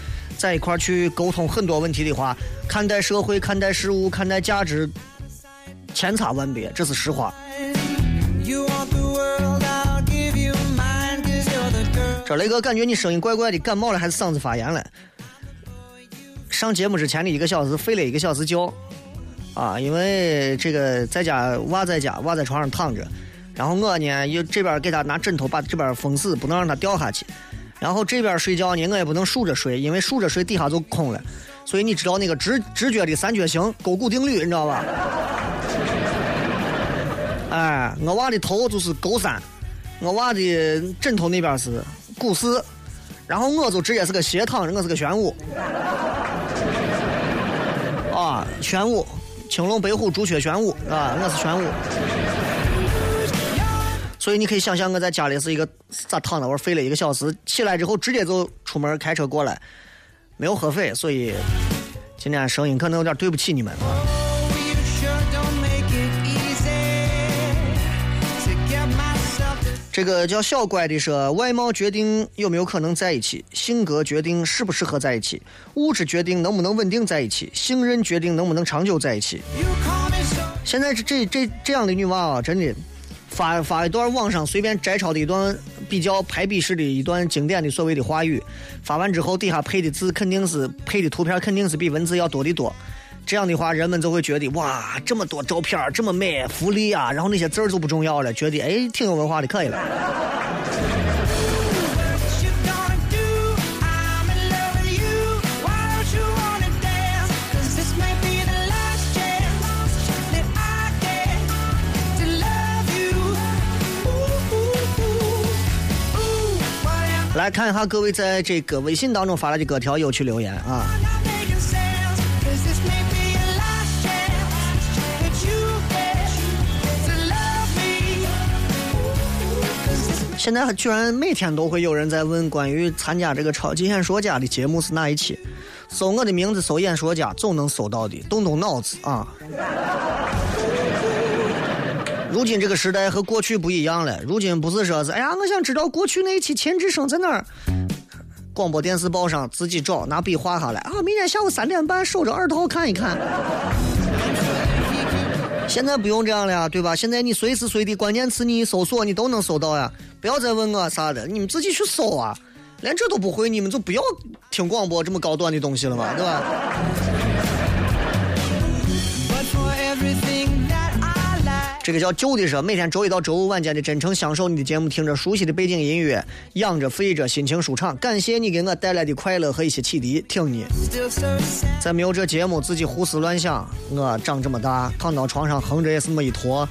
在一块儿去沟通很多问题的话，看待社会、看待事物、看待价值，千差万别，这是实话。这雷哥，感觉你声音怪怪的，感冒了还是嗓子发炎了？上节目之前的一个小时睡了一个小时觉，啊，因为这个在家娃在家，娃在床上躺着，然后我呢又这边给他拿枕头把这边封死，不能让他掉下去，然后这边睡觉呢我也不能竖着睡，因为竖着睡底下就空了，所以你知道那个直直觉的三角形勾股定律，你知道吧？哎，我娃的头就是勾三，我娃的枕头那边是股四，然后我就直接是个斜躺着，我是个玄武。啊，玄武，青龙白虎朱雀玄武啊，我是玄武。所以你可以想象我在家里是一个咋躺那会儿睡了一个小时，起来之后直接就出门开车过来，没有喝水，所以今天声音可能有点对不起你们。这个叫小乖的说，外貌决定有没有可能在一起，性格决定适不适合在一起，物质决定能不能稳定在一起，信任决定能不能长久在一起。现在这这这这样的女娃啊，真的发发一段网上随便摘抄的一段比较排比式的一段经典的所谓的话语，发完之后底下配的字肯定是配的图片肯定是比文字要多得多。这样的话，人们就会觉得哇，这么多照片这么美，福利啊，然后那些字儿就不重要了，觉得哎挺有文化的，可以了。来看一下各位在这个微信当中发来的各条有趣留言啊。现在居然每天都会有人在问关于参加这个超级演说家的节目是哪一期，搜我的名字搜演说家总能搜到的，动动脑子啊！如今这个时代和过去不一样了，如今不是说是哎呀，我想知道过去那一期前置声在哪儿，广播电视报上自己找，拿笔画下来啊，明天下午三点半守着二套看一看。现在不用这样了呀，对吧？现在你随时随地关键词你一搜索，你都能搜到呀。不要再问我啥的，你们自己去搜啊。连这都不会，你们就不要听广播这么高端的东西了嘛，对吧？这个叫旧的说，每天周一到周五晚间的真诚享受你的节目，听着熟悉的背景音乐，养着肥着，心情舒畅。感谢你给我带来的快乐和一些启迪，听你。still so sad 再没有这节目，自己胡思乱想。我长这么大，躺到床上横着也是么一坨，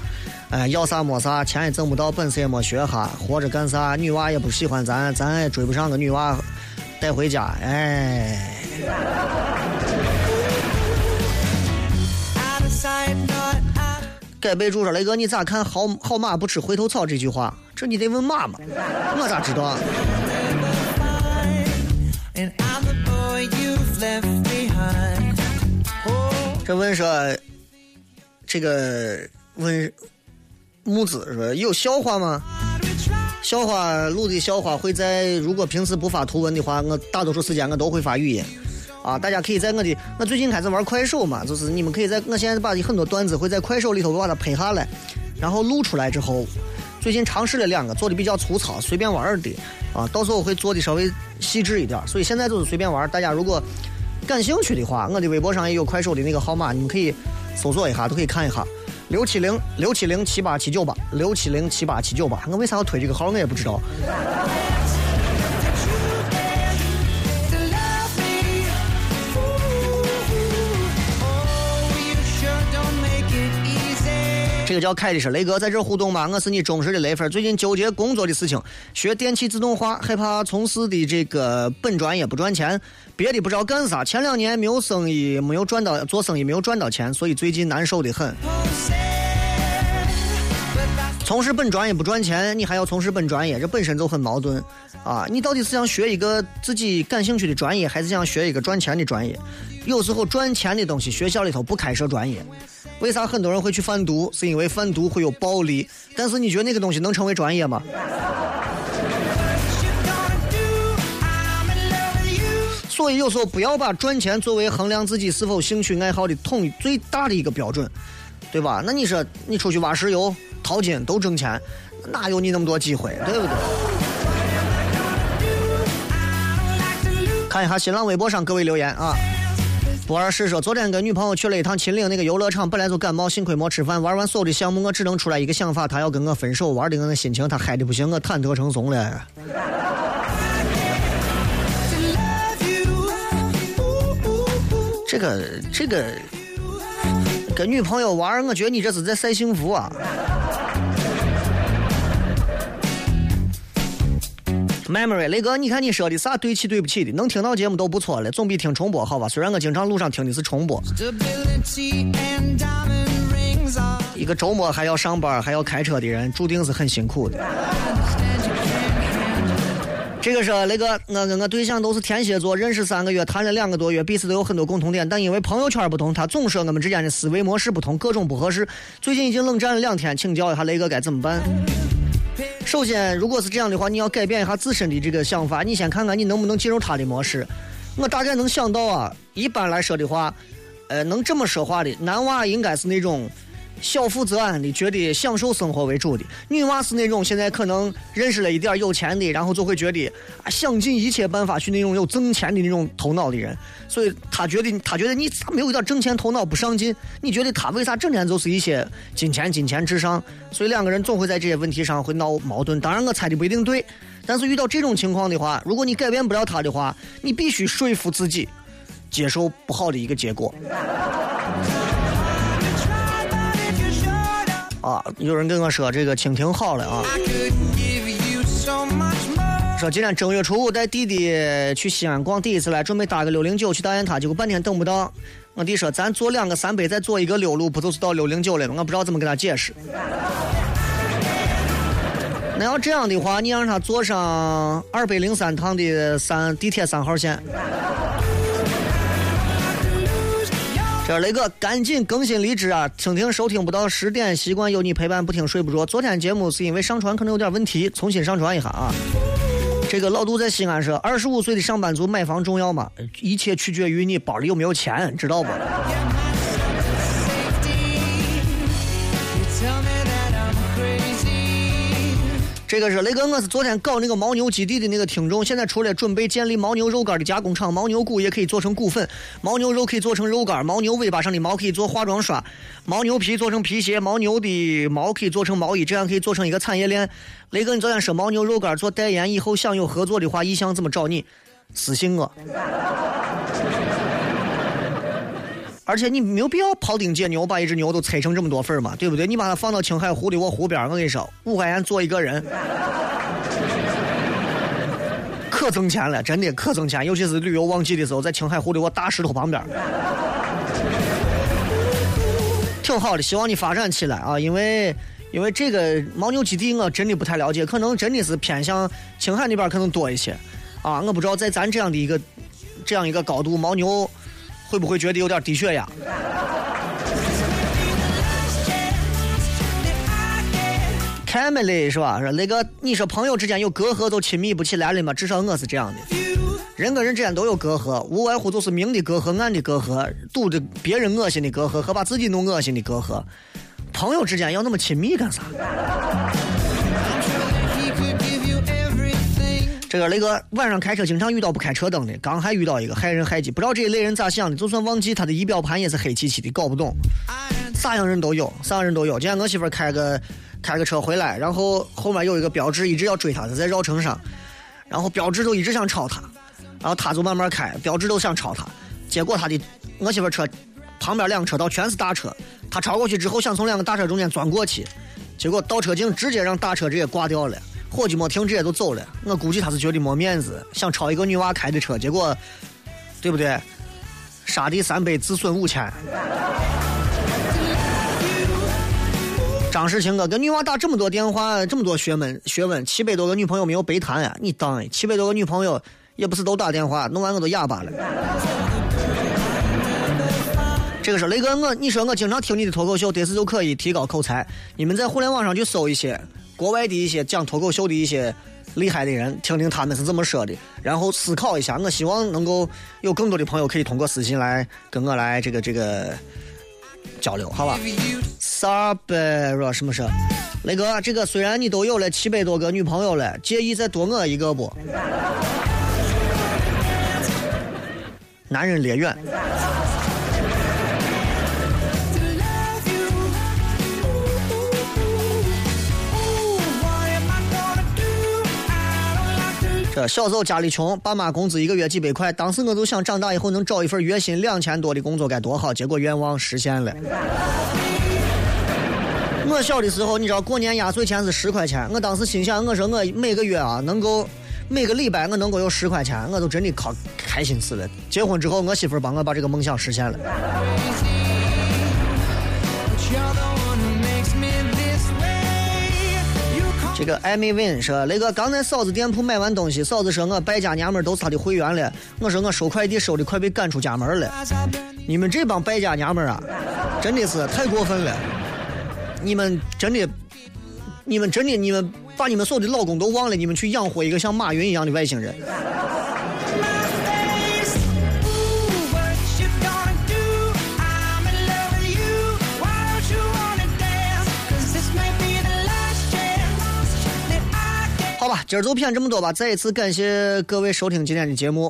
哎，要啥没啥，钱也挣不到，本事也没学哈，活着干啥？女娃也不喜欢咱，咱也追不上个女娃带回家，哎。该备注说雷哥，你咋看好好马不吃回头草这句话？这你得问马嘛，我咋知道啊 oh 这问说，这个问木子说有笑话吗？笑话录的笑话会在如果平时不发图文的话，我大多数时间我都会发语音。啊，大家可以在我的我最近开始玩快手嘛，就是你们可以在我现在把很多段子会在快手里头把它拍下来，然后录出来之后，最近尝试了两个，做的比较粗糙，随便玩的啊，到时候会做的稍微细致一点，所以现在就是随便玩。大家如果感兴趣的话，我的微博上也有快手的那个号码，你们可以搜索一下，都可以看一下。六七零六七零七八七九八六七零七八七九八，我为啥要推这个号，我也不知道。这个叫凯的是雷哥，在这互动吗？我是你忠实的雷粉，最近纠结工作的事情，学电气自动化，害怕从事的这个本专业不赚钱，别的不知道干啥。前两年没有生意，没有赚到，做生意没有赚到钱，所以最近难受的很。从事本专业不赚钱，你还要从事本专业，这本身就很矛盾啊！你到底是想学一个自己感兴趣的专业，还是想学一个赚钱的专业？有时候赚钱的东西学校里头不开设专业，为啥很多人会去贩毒？是因为贩毒会有暴利，但是你觉得那个东西能成为专业吗？所以有时候不要把赚钱作为衡量自己是否兴趣爱好的统一最大的一个标准，对吧？那你说你出去挖石油、淘金都挣钱，哪有你那么多机会，对不对？看一下新浪微博上各位留言啊。不二是说，昨天跟女朋友去了一趟秦岭那个游乐场，本来就感冒，幸亏没吃饭。玩完所有的项目，我只能出来一个想法，她要跟我分手。玩的我那心情，她嗨的不行，我忐忑成怂了。这个这个跟女朋友玩，我觉得你这是在晒幸福啊。Memory，雷哥，你看你说的啥对起对不起的，能听到节目都不错了，总比听重播好吧？虽然我经常路上听的是重播。一个周末还要上班还要开车的人，注定是很辛苦的。这个说雷哥我跟我对象都是天蝎座，认识三个月，谈了两个多月，彼此都有很多共同点，但因为朋友圈不同，他总说我们之间的思维模式不同，各种不合适。最近已经冷战了两天，请教一下雷哥该怎么办？首先，如果是这样的话，你要改变一下自身的这个想法，你先看看你能不能进入他的模式。我大概能想到啊，一般来说的话，呃，能这么说话的男娃应该是那种小富则安的，觉得享受生活为主的；女娃是那种现在可能认识了一点有钱的，然后就会觉得啊，想尽一切办法去那种有挣钱的那种头脑的人。所以他觉得，他觉得你咋没有一点挣钱头脑，不上进？你觉得他为啥整天就是一些金钱、金钱至上？所以两个人总会在这些问题上会闹矛盾。当然，我猜的不一定对。但是遇到这种情况的话，如果你改变不了他的话，你必须说服自己接受不好的一个结果。啊，有人跟我说这个蜻蜓好了啊，说今天正月初五带弟弟去西安逛，第一次来，准备搭个六零九去大雁塔，结果半天等不到。我弟说咱坐两个三杯，再坐一个六路，不就是到六零九了吗？我不知道怎么跟他解释。那要这样的话，你让他坐上二百零三趟的三地铁三号线。这雷哥赶紧更新离职啊！听听收听不到十点，习惯有你陪伴，不听睡不着。昨天节目是因为上传可能有点问题，重新上传一下啊。这个老杜在西安说，二十五岁的上班族买房重要吗？一切取决于你包里有没有钱，知道不？这个是雷哥，我是昨天搞那个牦牛基地的那个听众，现在除了准备建立牦牛肉干的加工厂，牦牛骨也可以做成骨粉，牦牛肉可以做成肉干，牦牛尾巴上的毛可以做化妆刷，牦牛皮做成皮鞋，牦牛的毛可以做成毛衣，这样可以做成一个产业链。雷哥，你昨天说牦牛肉干做代言，以后想有合作的话，意向怎么找你？私信我。而且你没有必要庖丁解牛，把一只牛都拆成这么多份嘛，对不对？你把它放到青海湖的我湖边，我跟你说，五块钱做一个人，可挣钱了，真的可挣钱。尤其是旅游旺季的时候，在青海湖的我大石头旁边，挺好的。希望你发展起来啊！因为因为这个牦牛基地我真的不太了解，可能真的是偏向青海那边可能多一些啊。我不知道在咱这样的一个这样一个高度，牦牛。会不会觉得有点低血压？开门嘞，是吧？说那个，你说朋友之间有隔阂，都亲密不起来了吗？至少我是这样的。人跟人之间都有隔阂，无外乎就是明的隔阂、暗的隔阂、堵的别人恶心的隔阂和把自己弄恶心的隔阂。朋友之间要那么亲密干啥？这个雷哥晚上开车经常遇到不开车灯的，刚还遇到一个害人害己，不知道这一类人咋想的，就算忘记他的仪表盘也是黑漆漆的，搞不懂。啥样人都有，啥样人都有。今天我媳妇开个开个车回来，然后后面有一个标志一直要追她，她在绕城上，然后标志都一直想超她，然后她就慢慢开，标志都想超她，结果她的我媳妇车旁边两个车道全是大车，她超过去之后想从两个大车中间钻过去，结果倒车镜直接让大车直接挂掉了。伙计没停，直接就走了。我估计他是觉得没面子，想超一个女娃开的车，结果，对不对？杀敌三百，自损五千。张世清哥跟女娃打这么多电话，这么多学问，学问七百多个女朋友没有白谈啊！你当七百多个女朋友也不是都打电话，弄完我都哑巴了。这个是雷哥，我你说我经常听你的脱口秀，得是就可以提高口才。你们在互联网上去搜一些。国外的一些讲脱口秀的一些厉害的人，听听他们是怎么说的，然后思考一下。我希望能够有更多的朋友可以通过私信来跟我来这个这个交流，好吧？啥白说什么事？雷哥，这个虽然你都有了七百多个女朋友了，介意再多我一个不？男人烈远。这小时候家里穷，爸妈工资一个月几百块，当时我就想长大以后能找一份月薪两千多的工作该多好，结果愿望实现了。我小的时候，你知道过年压岁钱是十块钱，我当时心想，我说我每个月啊能够每个礼拜我能够有十块钱，我都真的靠开心死了。结婚之后，我媳妇帮我把这个梦想实现了。这个艾米 win 说，雷哥刚在嫂子店铺买完东西，嫂子说我败家娘们儿都是她的会员了，我说我收快递收的快被赶出家门了。你们这帮败家娘们儿啊，真的是太过分了！你们真的，你们真的，你们把你们所有的老公都忘了，你们去养活一个像马云一样的外星人。好吧，今儿就骗这么多吧。再一次感谢各位收听今天的节目